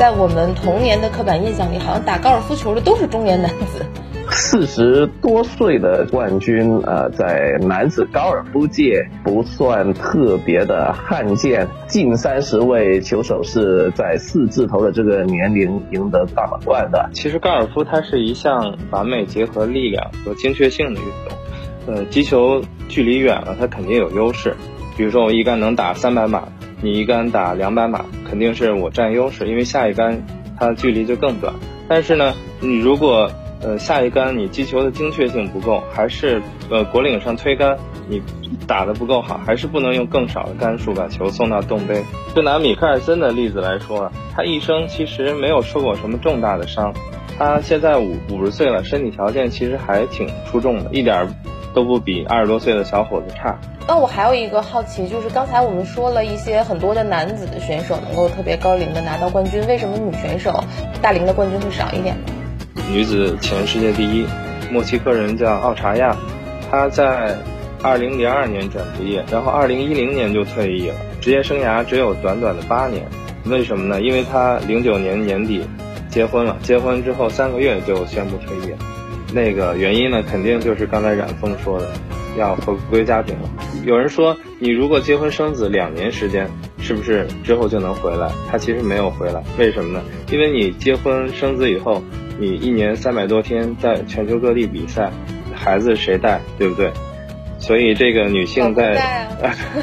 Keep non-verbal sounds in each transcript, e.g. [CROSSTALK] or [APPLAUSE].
在我们童年的刻板印象里，好像打高尔夫球的都是中年男子。四十多岁的冠军，呃，在男子高尔夫界不算特别的罕见。近三十位球手是在四字头的这个年龄赢得大满贯的。其实高尔夫它是一项完美结合力量和精确性的运动。呃，击球距离远了，它肯定有优势。比如说我一杆能打三百码，你一杆打两百码，肯定是我占优势，因为下一杆它的距离就更短。但是呢，你如果呃，下一杆你击球的精确性不够，还是呃果岭上推杆你打的不够好，还是不能用更少的杆数把球送到洞杯。就拿米克尔森的例子来说，他一生其实没有受过什么重大的伤，他现在五五十岁了，身体条件其实还挺出众的，一点都不比二十多岁的小伙子差。那我还有一个好奇，就是刚才我们说了一些很多的男子的选手能够特别高龄的拿到冠军，为什么女选手大龄的冠军会少一点呢？女子前世界第一，墨西哥人叫奥查亚，她在二零零二年转职业，然后二零一零年就退役了，职业生涯只有短短的八年。为什么呢？因为她零九年年底结婚了，结婚之后三个月就宣布退役。那个原因呢，肯定就是刚才冉峰说的，要回归家庭了。有人说，你如果结婚生子两年时间，是不是之后就能回来？他其实没有回来，为什么呢？因为你结婚生子以后。你一年三百多天在全球各地比赛，孩子谁带，对不对？所以这个女性在，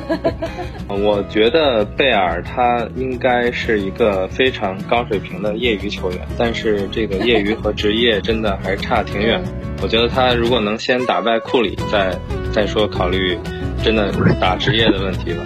[LAUGHS] 我觉得贝尔她应该是一个非常高水平的业余球员，但是这个业余和职业真的还差挺远。[LAUGHS] 我觉得她如果能先打败库里，再再说考虑真的打职业的问题了。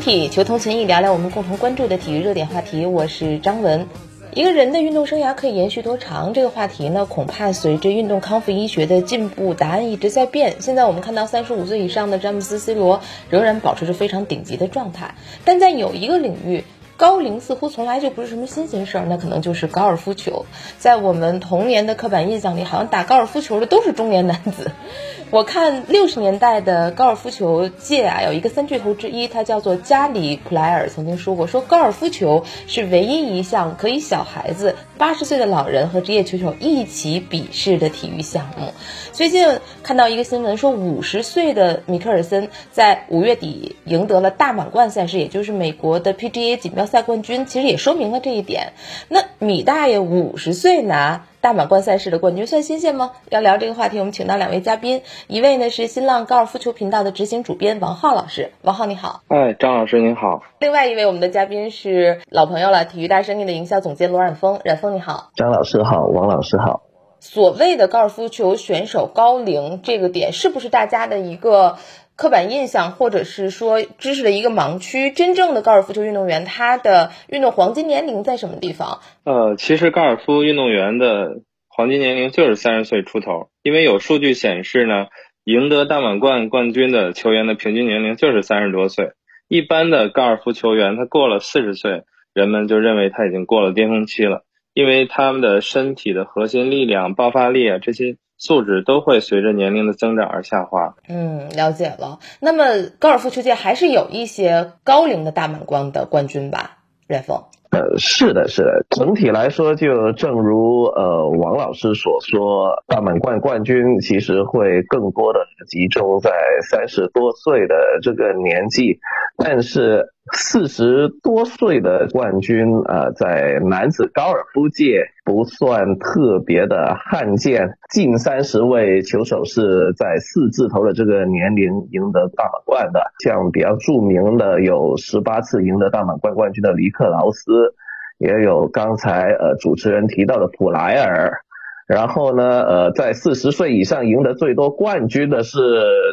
体求同存异，聊聊我们共同关注的体育热点话题。我是张文。一个人的运动生涯可以延续多长？这个话题呢，恐怕随着运动康复医学的进步，答案一直在变。现在我们看到，三十五岁以上的詹姆斯、C 罗仍然保持着非常顶级的状态，但在有一个领域。高龄似乎从来就不是什么新鲜事儿，那可能就是高尔夫球。在我们童年的刻板印象里，好像打高尔夫球的都是中年男子。[LAUGHS] 我看六十年代的高尔夫球界啊，有一个三巨头之一，他叫做加里普莱尔，曾经说过，说高尔夫球是唯一一项可以小孩子、八十岁的老人和职业球手一起比试的体育项目。最近看到一个新闻，说五十岁的米克尔森在五月底赢得了大满贯赛事，也就是美国的 PGA 锦标。赛冠军其实也说明了这一点。那米大爷五十岁拿大满贯赛事的冠军算新鲜吗？要聊这个话题，我们请到两位嘉宾，一位呢是新浪高尔夫球频道的执行主编王浩老师，王浩你好。哎，张老师您好。另外一位我们的嘉宾是老朋友了，体育大生意的营销总监罗冉峰，冉峰你好。张老师好，王老师好。所谓的高尔夫球选手高龄这个点，是不是大家的一个？刻板印象，或者是说知识的一个盲区。真正的高尔夫球运动员，他的运动黄金年龄在什么地方？呃，其实高尔夫运动员的黄金年龄就是三十岁出头，因为有数据显示呢，赢得大满贯冠军的球员的平均年龄就是三十多岁。一般的高尔夫球员，他过了四十岁，人们就认为他已经过了巅峰期了，因为他们的身体的核心力量、爆发力啊这些。素质都会随着年龄的增长而下滑。嗯，了解了。那么高尔夫球界还是有一些高龄的大满贯的冠军吧？冉峰。呃，是的，是的。整体来说，就正如呃王老师所说，大满贯冠军其实会更多的集中在三十多岁的这个年纪，但是。四十多岁的冠军，呃，在男子高尔夫界不算特别的罕见。近三十位球手是在四字头的这个年龄赢得大满贯的，像比较著名的有十八次赢得大满贯冠军的尼克劳斯，也有刚才呃主持人提到的普莱尔。然后呢，呃，在四十岁以上赢得最多冠军的是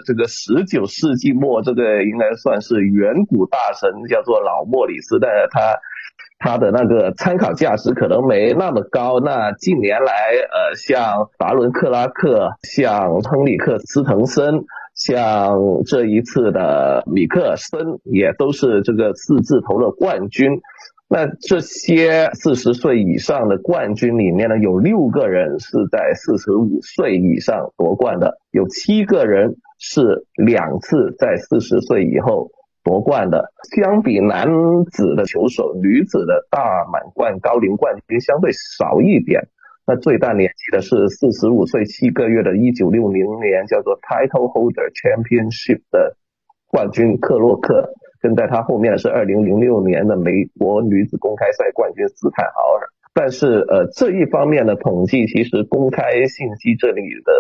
这个十九世纪末，这个应该算是远古大神，叫做老莫里斯。但是他他的那个参考价值可能没那么高。那近年来，呃，像达伦克拉克，像亨利克斯滕森，像这一次的米克森，也都是这个四字头的冠军。那这些四十岁以上的冠军里面呢，有六个人是在四十五岁以上夺冠的，有七个人是两次在四十岁以后夺冠的。相比男子的球手，女子的大满贯高龄冠军相对少一点。那最大年纪的是四十五岁七个月的，一九六零年叫做 Title Holder Championship 的冠军克洛克。跟在他后面的是二零零六年的美国女子公开赛冠军斯坦豪尔，但是呃这一方面的统计其实公开信息这里的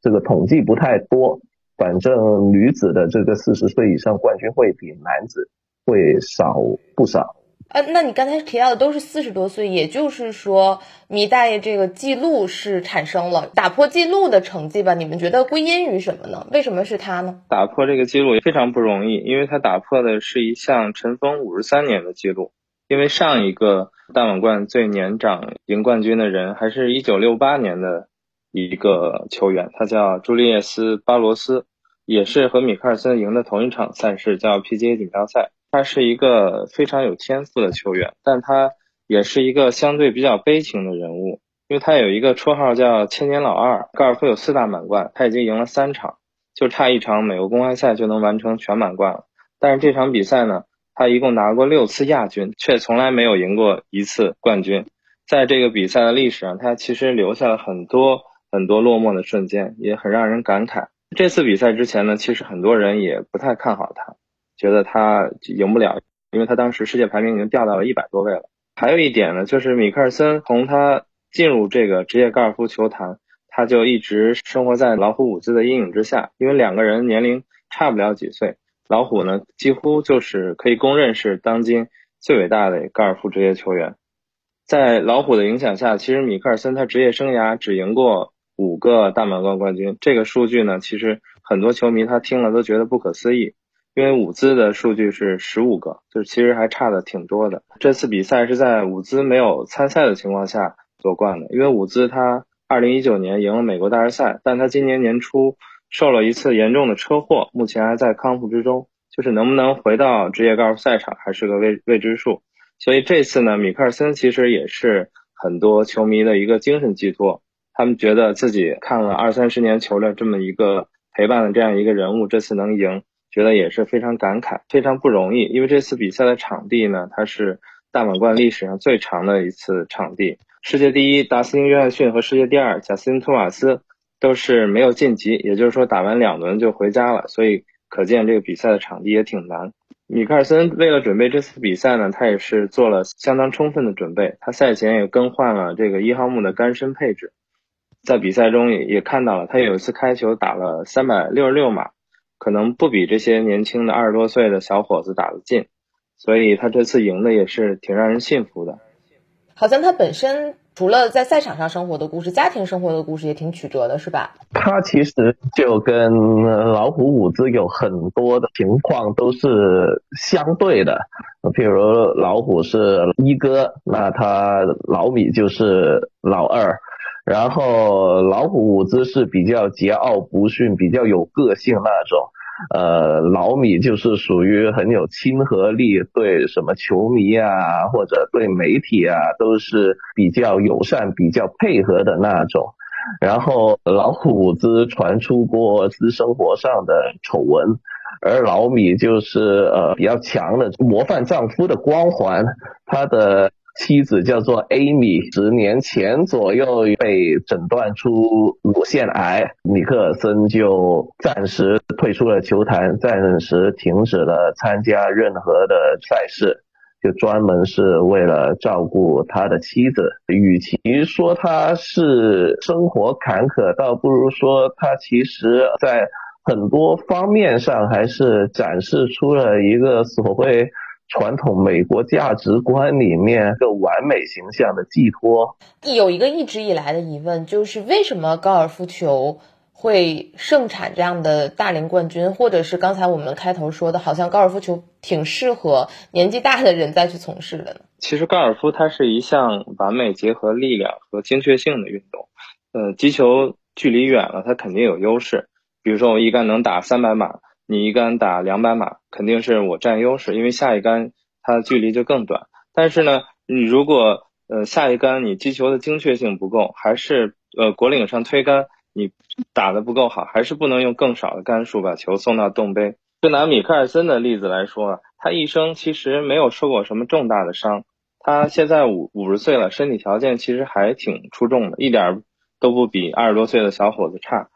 这个统计不太多，反正女子的这个四十岁以上冠军会比男子会少不少。啊，那你刚才提到的都是四十多岁，也就是说，米大爷这个记录是产生了打破记录的成绩吧？你们觉得归因于什么呢？为什么是他呢？打破这个记录也非常不容易，因为他打破的是一项尘封五十三年的记录。因为上一个大满贯最年长赢冠军的人还是一九六八年的一个球员，他叫朱利叶斯·巴罗斯，也是和米克尔森赢的同一场赛事，叫 PGA 锦标赛。他是一个非常有天赋的球员，但他也是一个相对比较悲情的人物，因为他有一个绰号叫“千年老二”。高尔夫有四大满贯，他已经赢了三场，就差一场美国公开赛就能完成全满贯了。但是这场比赛呢，他一共拿过六次亚军，却从来没有赢过一次冠军。在这个比赛的历史上，他其实留下了很多很多落寞的瞬间，也很让人感慨。这次比赛之前呢，其实很多人也不太看好他。觉得他赢不了，因为他当时世界排名已经掉到了一百多位了。还有一点呢，就是米克尔森从他进入这个职业高尔夫球坛，他就一直生活在老虎伍兹的阴影之下，因为两个人年龄差不了几岁。老虎呢，几乎就是可以公认是当今最伟大的高尔夫职业球员。在老虎的影响下，其实米克尔森他职业生涯只赢过五个大满贯冠军。这个数据呢，其实很多球迷他听了都觉得不可思议。因为伍兹的数据是十五个，就是其实还差的挺多的。这次比赛是在伍兹没有参赛的情况下夺冠的。因为伍兹他二零一九年赢了美国大师赛，但他今年年初受了一次严重的车祸，目前还在康复之中，就是能不能回到职业高尔夫赛场还是个未未知数。所以这次呢，米克尔森其实也是很多球迷的一个精神寄托，他们觉得自己看了二三十年球的这么一个陪伴的这样一个人物，这次能赢。觉得也是非常感慨，非常不容易。因为这次比赛的场地呢，它是大满贯历史上最长的一次场地。世界第一达斯汀·约翰逊和世界第二贾斯汀·托马斯都是没有晋级，也就是说打完两轮就回家了。所以可见这个比赛的场地也挺难。米克尔森为了准备这次比赛呢，他也是做了相当充分的准备。他赛前也更换了这个一号木的杆身配置，在比赛中也也看到了，他有一次开球打了三百六十六码。可能不比这些年轻的二十多岁的小伙子打得进，所以他这次赢的也是挺让人信服的。好像他本身除了在赛场上生活的故事，家庭生活的故事也挺曲折的，是吧？他其实就跟老虎伍兹有很多的情况都是相对的，譬如老虎是一哥，那他老米就是老二。然后老虎伍兹是比较桀骜不驯、比较有个性那种，呃，老米就是属于很有亲和力，对什么球迷啊或者对媒体啊都是比较友善、比较配合的那种。然后老虎伍兹传出过私生活上的丑闻，而老米就是呃比较强的模范丈夫的光环，他的。妻子叫做 Amy，十年前左右被诊断出乳腺癌，米克森就暂时退出了球坛，暂时停止了参加任何的赛事，就专门是为了照顾他的妻子。与其说他是生活坎坷，倒不如说他其实在很多方面上还是展示出了一个所谓。传统美国价值观里面的完美形象的寄托。有一个一直以来的疑问，就是为什么高尔夫球会盛产这样的大龄冠军，或者是刚才我们开头说的，好像高尔夫球挺适合年纪大的人再去从事的呢？其实高尔夫它是一项完美结合力量和精确性的运动。呃，击球距离远了，它肯定有优势。比如说我一杆能打三百码。你一杆打两百码，肯定是我占优势，因为下一杆它的距离就更短。但是呢，你如果呃下一杆你击球的精确性不够，还是呃果岭上推杆你打的不够好，还是不能用更少的杆数把球送到洞杯。就拿米克尔森的例子来说，他一生其实没有受过什么重大的伤，他现在五五十岁了，身体条件其实还挺出众的，一点都不比二十多岁的小伙子差。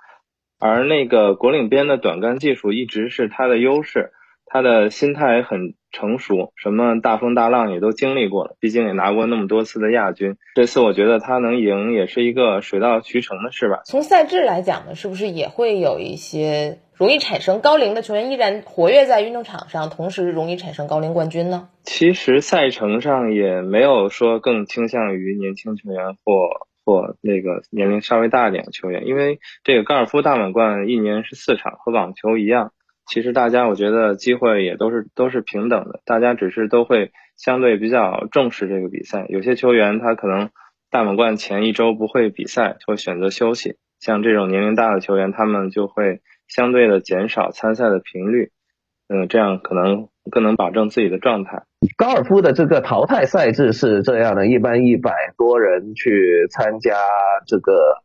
而那个国领边的短杆技术一直是他的优势，他的心态很成熟，什么大风大浪也都经历过了，毕竟也拿过那么多次的亚军。这次我觉得他能赢也是一个水到渠成的事吧。从赛制来讲呢，是不是也会有一些容易产生高龄的球员依然活跃在运动场上，同时容易产生高龄冠军呢？其实赛程上也没有说更倾向于年轻球员或。或那个年龄稍微大一点的球员，因为这个高尔夫大满贯一年是四场，和网球一样。其实大家我觉得机会也都是都是平等的，大家只是都会相对比较重视这个比赛。有些球员他可能大满贯前一周不会比赛，会选择休息。像这种年龄大的球员，他们就会相对的减少参赛的频率。嗯，这样可能更能保证自己的状态。高尔夫的这个淘汰赛制是这样的，一般一百多人去参加这个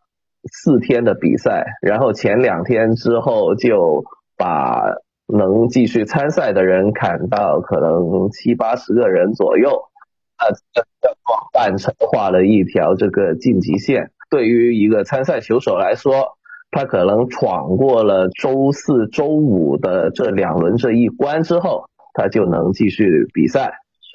四天的比赛，然后前两天之后就把能继续参赛的人砍到可能七八十个人左右，啊，广泛成画了一条这个晋级线。对于一个参赛球手来说，他可能闯过了周四周五的这两轮这一关之后。他就能继续比赛，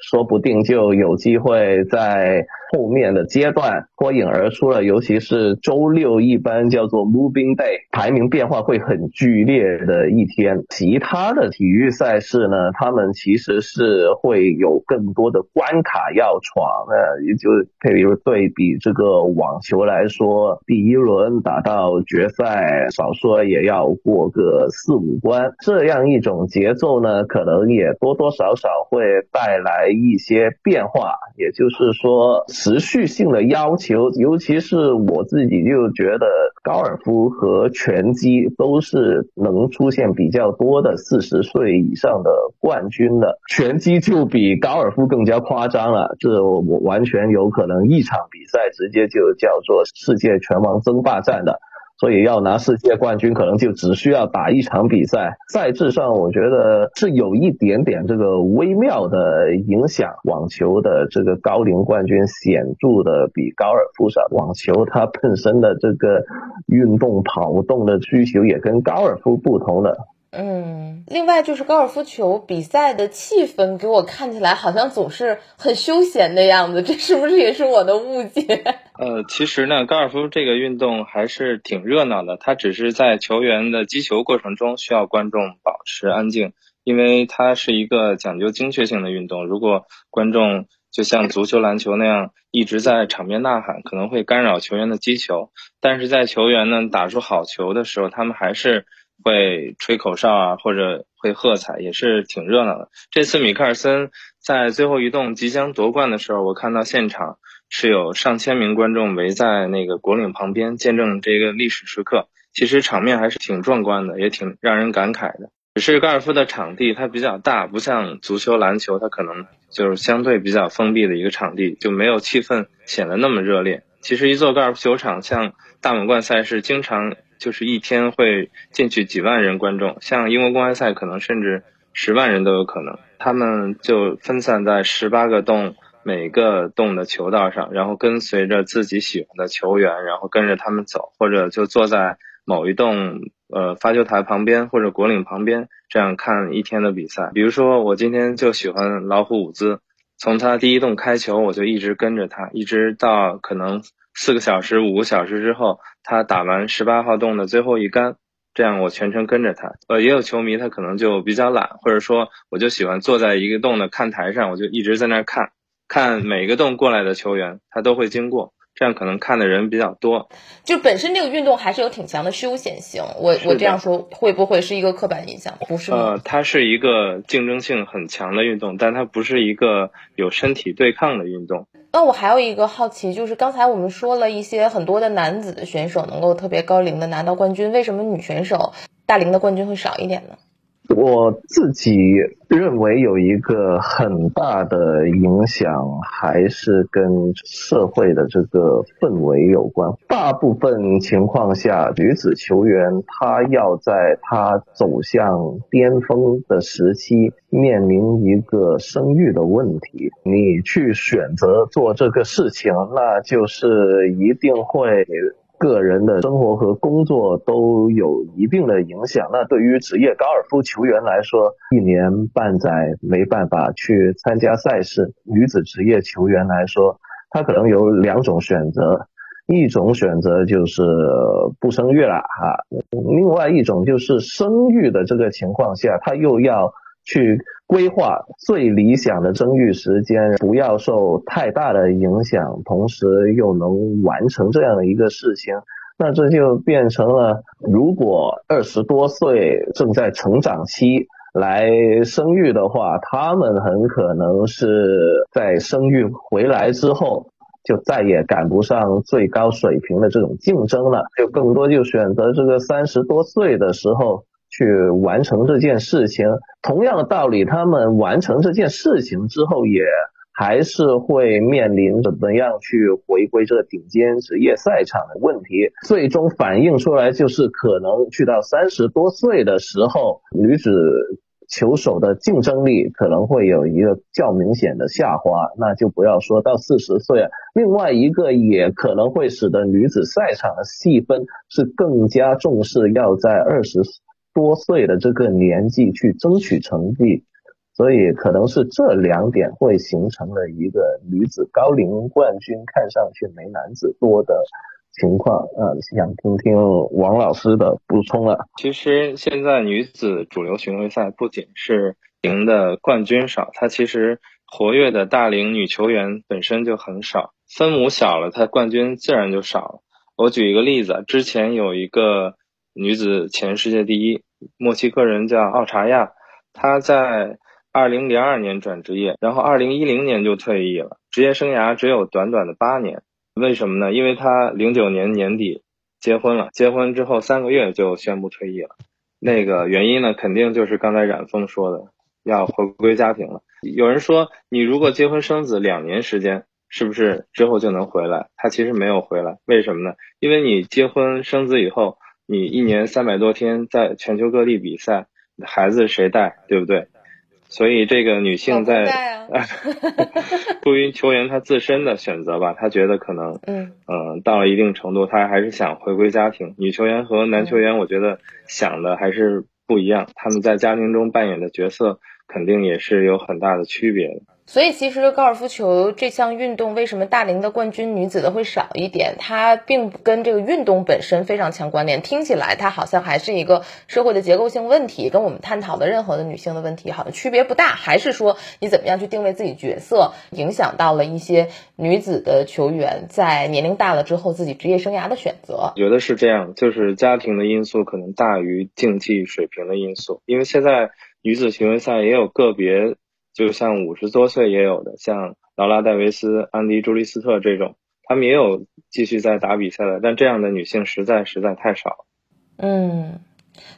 说不定就有机会在。后面的阶段脱颖而出了，尤其是周六一般叫做 Moving Day，排名变化会很剧烈的一天。其他的体育赛事呢，他们其实是会有更多的关卡要闯呃，也就比如对比这个网球来说，第一轮打到决赛，少说也要过个四五关。这样一种节奏呢，可能也多多少少会带来一些变化，也就是说。持续性的要求，尤其是我自己就觉得高尔夫和拳击都是能出现比较多的四十岁以上的冠军的。拳击就比高尔夫更加夸张了，这我完全有可能一场比赛直接就叫做世界拳王争霸战的。所以要拿世界冠军，可能就只需要打一场比赛。赛制上，我觉得是有一点点这个微妙的影响。网球的这个高龄冠军显著的比高尔夫少。网球它本身的这个运动跑动的需求也跟高尔夫不同的。嗯，另外就是高尔夫球比赛的气氛，给我看起来好像总是很休闲的样子，这是不是也是我的误解？[LAUGHS] 呃，其实呢，高尔夫这个运动还是挺热闹的，它只是在球员的击球过程中需要观众保持安静，因为它是一个讲究精确性的运动。如果观众就像足球、篮球那样一直在场边呐喊，可能会干扰球员的击球。但是在球员呢打出好球的时候，他们还是。会吹口哨啊，或者会喝彩，也是挺热闹的。这次米克尔森在最后一洞即将夺冠的时候，我看到现场是有上千名观众围在那个果岭旁边，见证这个历史时刻。其实场面还是挺壮观的，也挺让人感慨的。只是高尔夫的场地它比较大，不像足球、篮球，它可能就是相对比较封闭的一个场地，就没有气氛显得那么热烈。其实一座高尔夫球场，像大满贯赛事，经常。就是一天会进去几万人观众，像英国公开赛可能甚至十万人都有可能。他们就分散在十八个洞，每个洞的球道上，然后跟随着自己喜欢的球员，然后跟着他们走，或者就坐在某一栋呃发球台旁边或者果岭旁边，这样看一天的比赛。比如说我今天就喜欢老虎伍兹，从他第一洞开球，我就一直跟着他，一直到可能。四个小时、五个小时之后，他打完十八号洞的最后一杆，这样我全程跟着他。呃，也有球迷他可能就比较懒，或者说我就喜欢坐在一个洞的看台上，我就一直在那看，看每个洞过来的球员，他都会经过。这样可能看的人比较多，就本身这个运动还是有挺强的休闲性。我我这样说会不会是一个刻板印象？不是呃，它是一个竞争性很强的运动，但它不是一个有身体对抗的运动。那我还有一个好奇，就是刚才我们说了一些很多的男子的选手能够特别高龄的拿到冠军，为什么女选手大龄的冠军会少一点呢？我自己认为有一个很大的影响，还是跟社会的这个氛围有关。大部分情况下，女子球员她要在她走向巅峰的时期，面临一个生育的问题。你去选择做这个事情，那就是一定会。个人的生活和工作都有一定的影响。那对于职业高尔夫球员来说，一年半载没办法去参加赛事。女子职业球员来说，她可能有两种选择：一种选择就是不生育了哈，另外一种就是生育的这个情况下，她又要。去规划最理想的生育时间，不要受太大的影响，同时又能完成这样的一个事情，那这就变成了，如果二十多岁正在成长期来生育的话，他们很可能是在生育回来之后，就再也赶不上最高水平的这种竞争了，就更多就选择这个三十多岁的时候。去完成这件事情，同样的道理，他们完成这件事情之后，也还是会面临怎么样去回归这个顶尖职业赛场的问题。最终反映出来就是，可能去到三十多岁的时候，女子球手的竞争力可能会有一个较明显的下滑。那就不要说到四十岁，另外一个也可能会使得女子赛场的细分是更加重视，要在二十。多岁的这个年纪去争取成绩，所以可能是这两点会形成了一个女子高龄冠军看上去没男子多的情况。呃，想听听王老师的补充了。其实现在女子主流巡回赛不仅是赢的冠军少，它其实活跃的大龄女球员本身就很少，分母小了，它冠军自然就少了。我举一个例子，之前有一个女子前世界第一。墨西哥人叫奥查亚，她在二零零二年转职业，然后二零一零年就退役了，职业生涯只有短短的八年。为什么呢？因为她零九年年底结婚了，结婚之后三个月就宣布退役了。那个原因呢，肯定就是刚才冉峰说的，要回归家庭了。有人说，你如果结婚生子两年时间，是不是之后就能回来？他其实没有回来，为什么呢？因为你结婚生子以后。你一年三百多天在全球各地比赛，孩子谁带，对不对？所以这个女性在，出于球员她自身的选择吧，她觉得可能，嗯嗯，到了一定程度，她还是想回归家庭。女球员和男球员，我觉得想的还是不一样，他们在家庭中扮演的角色肯定也是有很大的区别的。所以，其实高尔夫球这项运动为什么大龄的冠军女子的会少一点？它并不跟这个运动本身非常强关联。听起来它好像还是一个社会的结构性问题，跟我们探讨的任何的女性的问题好像区别不大。还是说你怎么样去定位自己角色，影响到了一些女子的球员在年龄大了之后自己职业生涯的选择？觉得是这样，就是家庭的因素可能大于竞技水平的因素。因为现在女子巡回赛也有个别。就像五十多岁也有的，像劳拉·戴维斯、安迪·朱利斯特这种，他们也有继续在打比赛的，但这样的女性实在实在太少。嗯。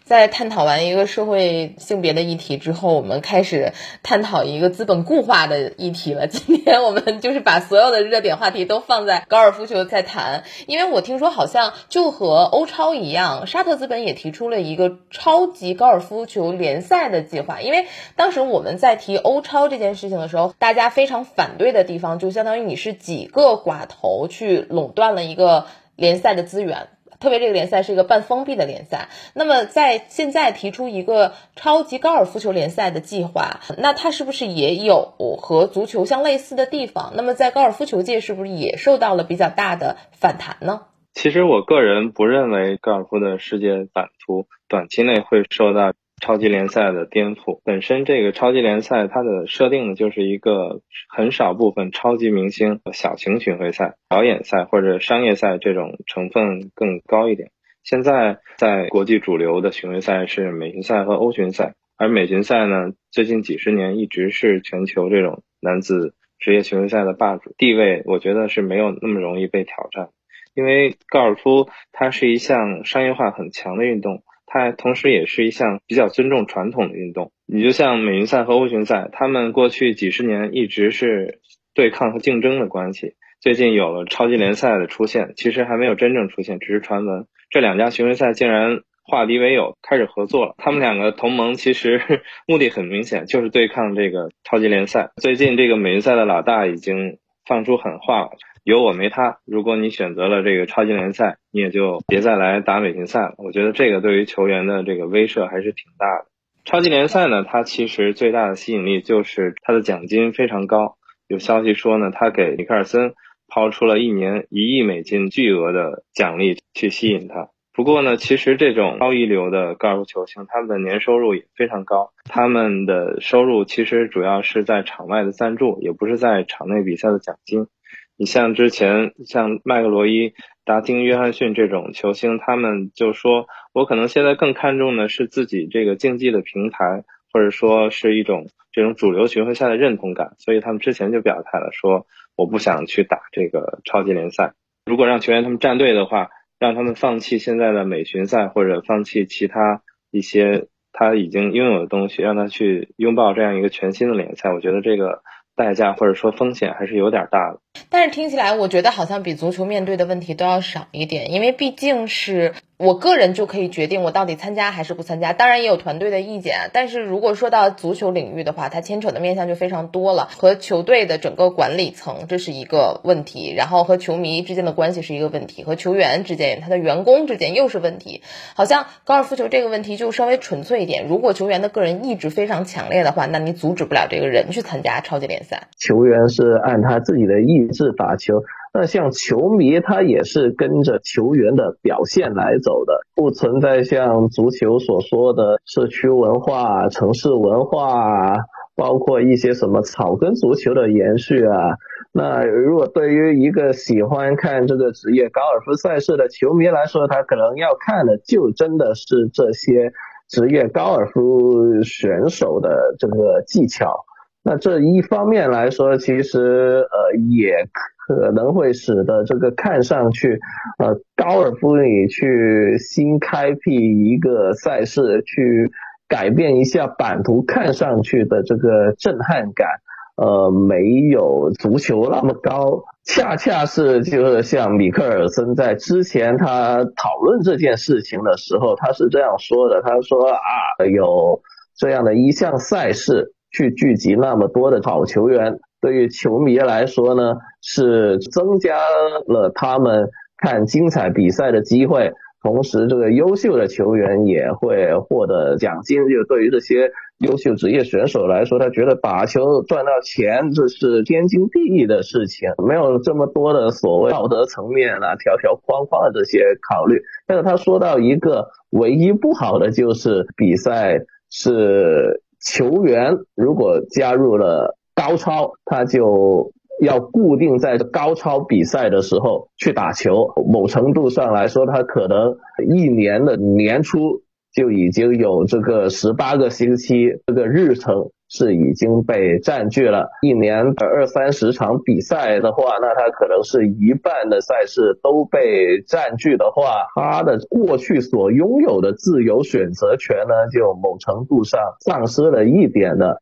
在探讨完一个社会性别的议题之后，我们开始探讨一个资本固化的议题了。[LAUGHS] 今天我们就是把所有的热点话题都放在高尔夫球在谈，因为我听说好像就和欧超一样，沙特资本也提出了一个超级高尔夫球联赛的计划。因为当时我们在提欧超这件事情的时候，大家非常反对的地方，就相当于你是几个寡头去垄断了一个联赛的资源。特别这个联赛是一个半封闭的联赛，那么在现在提出一个超级高尔夫球联赛的计划，那它是不是也有和足球相类似的地方？那么在高尔夫球界是不是也受到了比较大的反弹呢？其实我个人不认为高尔夫的世界版图短期内会受到。超级联赛的颠覆本身，这个超级联赛它的设定就是一个很少部分超级明星小型巡回赛、表演赛或者商业赛这种成分更高一点。现在在国际主流的巡回赛是美巡赛和欧巡赛，而美巡赛呢，最近几十年一直是全球这种男子职业巡回赛的霸主地位，我觉得是没有那么容易被挑战，因为高尔夫它是一项商业化很强的运动。它同时也是一项比较尊重传统的运动。你就像美云赛和欧巡赛，他们过去几十年一直是对抗和竞争的关系。最近有了超级联赛的出现，其实还没有真正出现，只是传闻。这两家巡回赛竟然化敌为友，开始合作了。他们两个同盟其实 [LAUGHS] 目的很明显，就是对抗这个超级联赛。最近这个美云赛的老大已经放出狠话了。有我没他。如果你选择了这个超级联赛，你也就别再来打美巡赛了。我觉得这个对于球员的这个威慑还是挺大的。超级联赛呢，它其实最大的吸引力就是它的奖金非常高。有消息说呢，他给米克尔森抛出了一年一亿美金巨额的奖励去吸引他。不过呢，其实这种超一流的高尔夫球星，他们的年收入也非常高。他们的收入其实主要是在场外的赞助，也不是在场内比赛的奖金。你像之前像麦克罗伊、达丁、约翰逊这种球星，他们就说，我可能现在更看重的是自己这个竞技的平台，或者说是一种这种主流巡回赛的认同感，所以他们之前就表态了，说我不想去打这个超级联赛。如果让球员他们站队的话，让他们放弃现在的美巡赛，或者放弃其他一些他已经拥有的东西，让他去拥抱这样一个全新的联赛，我觉得这个代价或者说风险还是有点大的。但是听起来，我觉得好像比足球面对的问题都要少一点，因为毕竟是我个人就可以决定我到底参加还是不参加。当然也有团队的意见，但是如果说到足球领域的话，它牵扯的面向就非常多了，和球队的整个管理层这是一个问题，然后和球迷之间的关系是一个问题，和球员之间、他的员工之间又是问题。好像高尔夫球这个问题就稍微纯粹一点，如果球员的个人意志非常强烈的话，那你阻止不了这个人去参加超级联赛。球员是按他自己的意。志打球，那像球迷他也是跟着球员的表现来走的，不存在像足球所说的社区文化、城市文化，包括一些什么草根足球的延续啊。那如果对于一个喜欢看这个职业高尔夫赛事的球迷来说，他可能要看的就真的是这些职业高尔夫选手的这个技巧。那这一方面来说，其实呃也可能会使得这个看上去呃高尔夫你去新开辟一个赛事，去改变一下版图，看上去的这个震撼感，呃没有足球那么高。恰恰是就是像米克尔森在之前他讨论这件事情的时候，他是这样说的，他说啊有这样的一项赛事。去聚集那么多的好球员，对于球迷来说呢，是增加了他们看精彩比赛的机会。同时，这个优秀的球员也会获得奖金。就对于这些优秀职业选手来说，他觉得打球赚到钱这是天经地义的事情，没有这么多的所谓道德层面啊、条条框框的这些考虑。但是他说到一个唯一不好的就是比赛是。球员如果加入了高超，他就要固定在高超比赛的时候去打球。某程度上来说，他可能一年的年初就已经有这个十八个星期这个日程。是已经被占据了。一年二三十场比赛的话，那他可能是一半的赛事都被占据的话，他的过去所拥有的自由选择权呢，就某程度上丧失了一点的。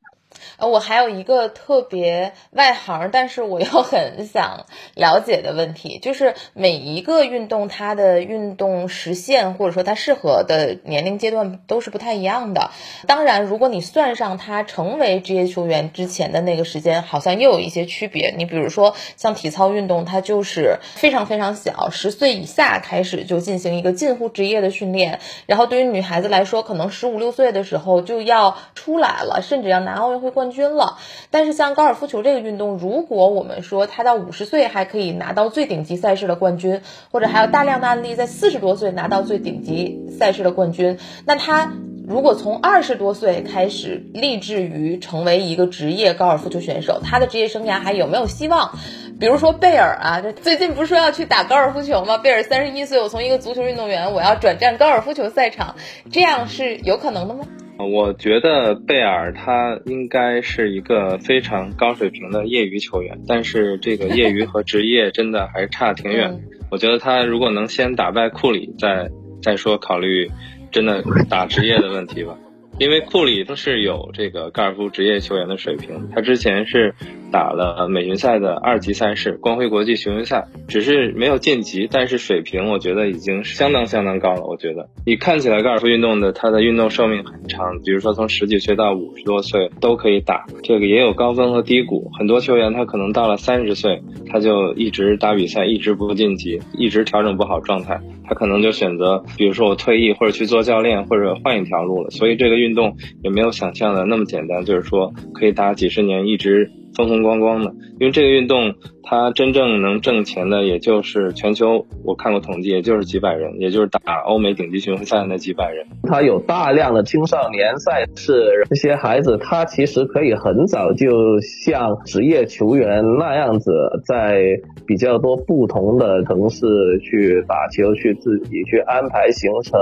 呃，我还有一个特别外行，但是我又很想了解的问题，就是每一个运动它的运动实现或者说它适合的年龄阶段都是不太一样的。当然，如果你算上他成为职业球员之前的那个时间，好像又有一些区别。你比如说像体操运动，它就是非常非常小，十岁以下开始就进行一个近乎职业的训练，然后对于女孩子来说，可能十五六岁的时候就要出来了，甚至要拿奥运会。冠军了，但是像高尔夫球这个运动，如果我们说他到五十岁还可以拿到最顶级赛事的冠军，或者还有大量的案例在四十多岁拿到最顶级赛事的冠军，那他如果从二十多岁开始立志于成为一个职业高尔夫球选手，他的职业生涯还有没有希望？比如说贝尔啊，这最近不是说要去打高尔夫球吗？贝尔三十一岁，我从一个足球运动员，我要转战高尔夫球赛场，这样是有可能的吗？我觉得贝尔他应该是一个非常高水平的业余球员，但是这个业余和职业真的还差挺远。我觉得他如果能先打败库里，再再说考虑真的打职业的问题吧。因为库里他是有这个高尔夫职业球员的水平，他之前是打了美巡赛的二级赛事光辉国际巡回赛，只是没有晋级，但是水平我觉得已经相当相当高了。我觉得你看起来高尔夫运动的它的运动寿命很长，比如说从十几岁到五十多岁都可以打，这个也有高峰和低谷。很多球员他可能到了三十岁，他就一直打比赛，一直不晋级，一直调整不好状态。他可能就选择，比如说我退役或者去做教练，或者换一条路了。所以这个运运动也没有想象的那么简单，就是说可以打几十年，一直风风光光的。因为这个运动。它真正能挣钱的，也就是全球，我看过统计，也就是几百人，也就是打欧美顶级巡回赛的那几百人。他有大量的青少年赛事，这些孩子他其实可以很早就像职业球员那样子，在比较多不同的城市去打球，去自己去安排行程。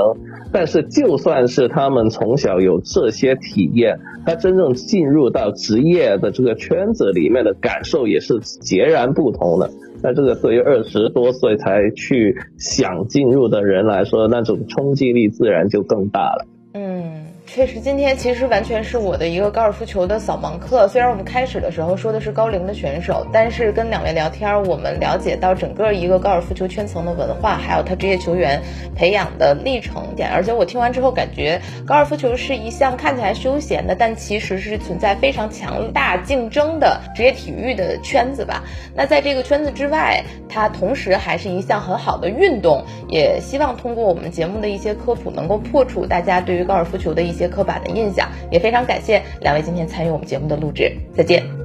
但是就算是他们从小有这些体验，他真正进入到职业的这个圈子这里面的感受也是截然。不同的，那这个对于二十多岁才去想进入的人来说，那种冲击力自然就更大了。确实，今天其实完全是我的一个高尔夫球的扫盲课。虽然我们开始的时候说的是高龄的选手，但是跟两位聊天，我们了解到整个一个高尔夫球圈层的文化，还有他职业球员培养的历程点。而且我听完之后，感觉高尔夫球是一项看起来休闲的，但其实是存在非常强大竞争的职业体育的圈子吧。那在这个圈子之外，它同时还是一项很好的运动。也希望通过我们节目的一些科普，能够破除大家对于高尔夫球的一些。刻板的印象，也非常感谢两位今天参与我们节目的录制，再见。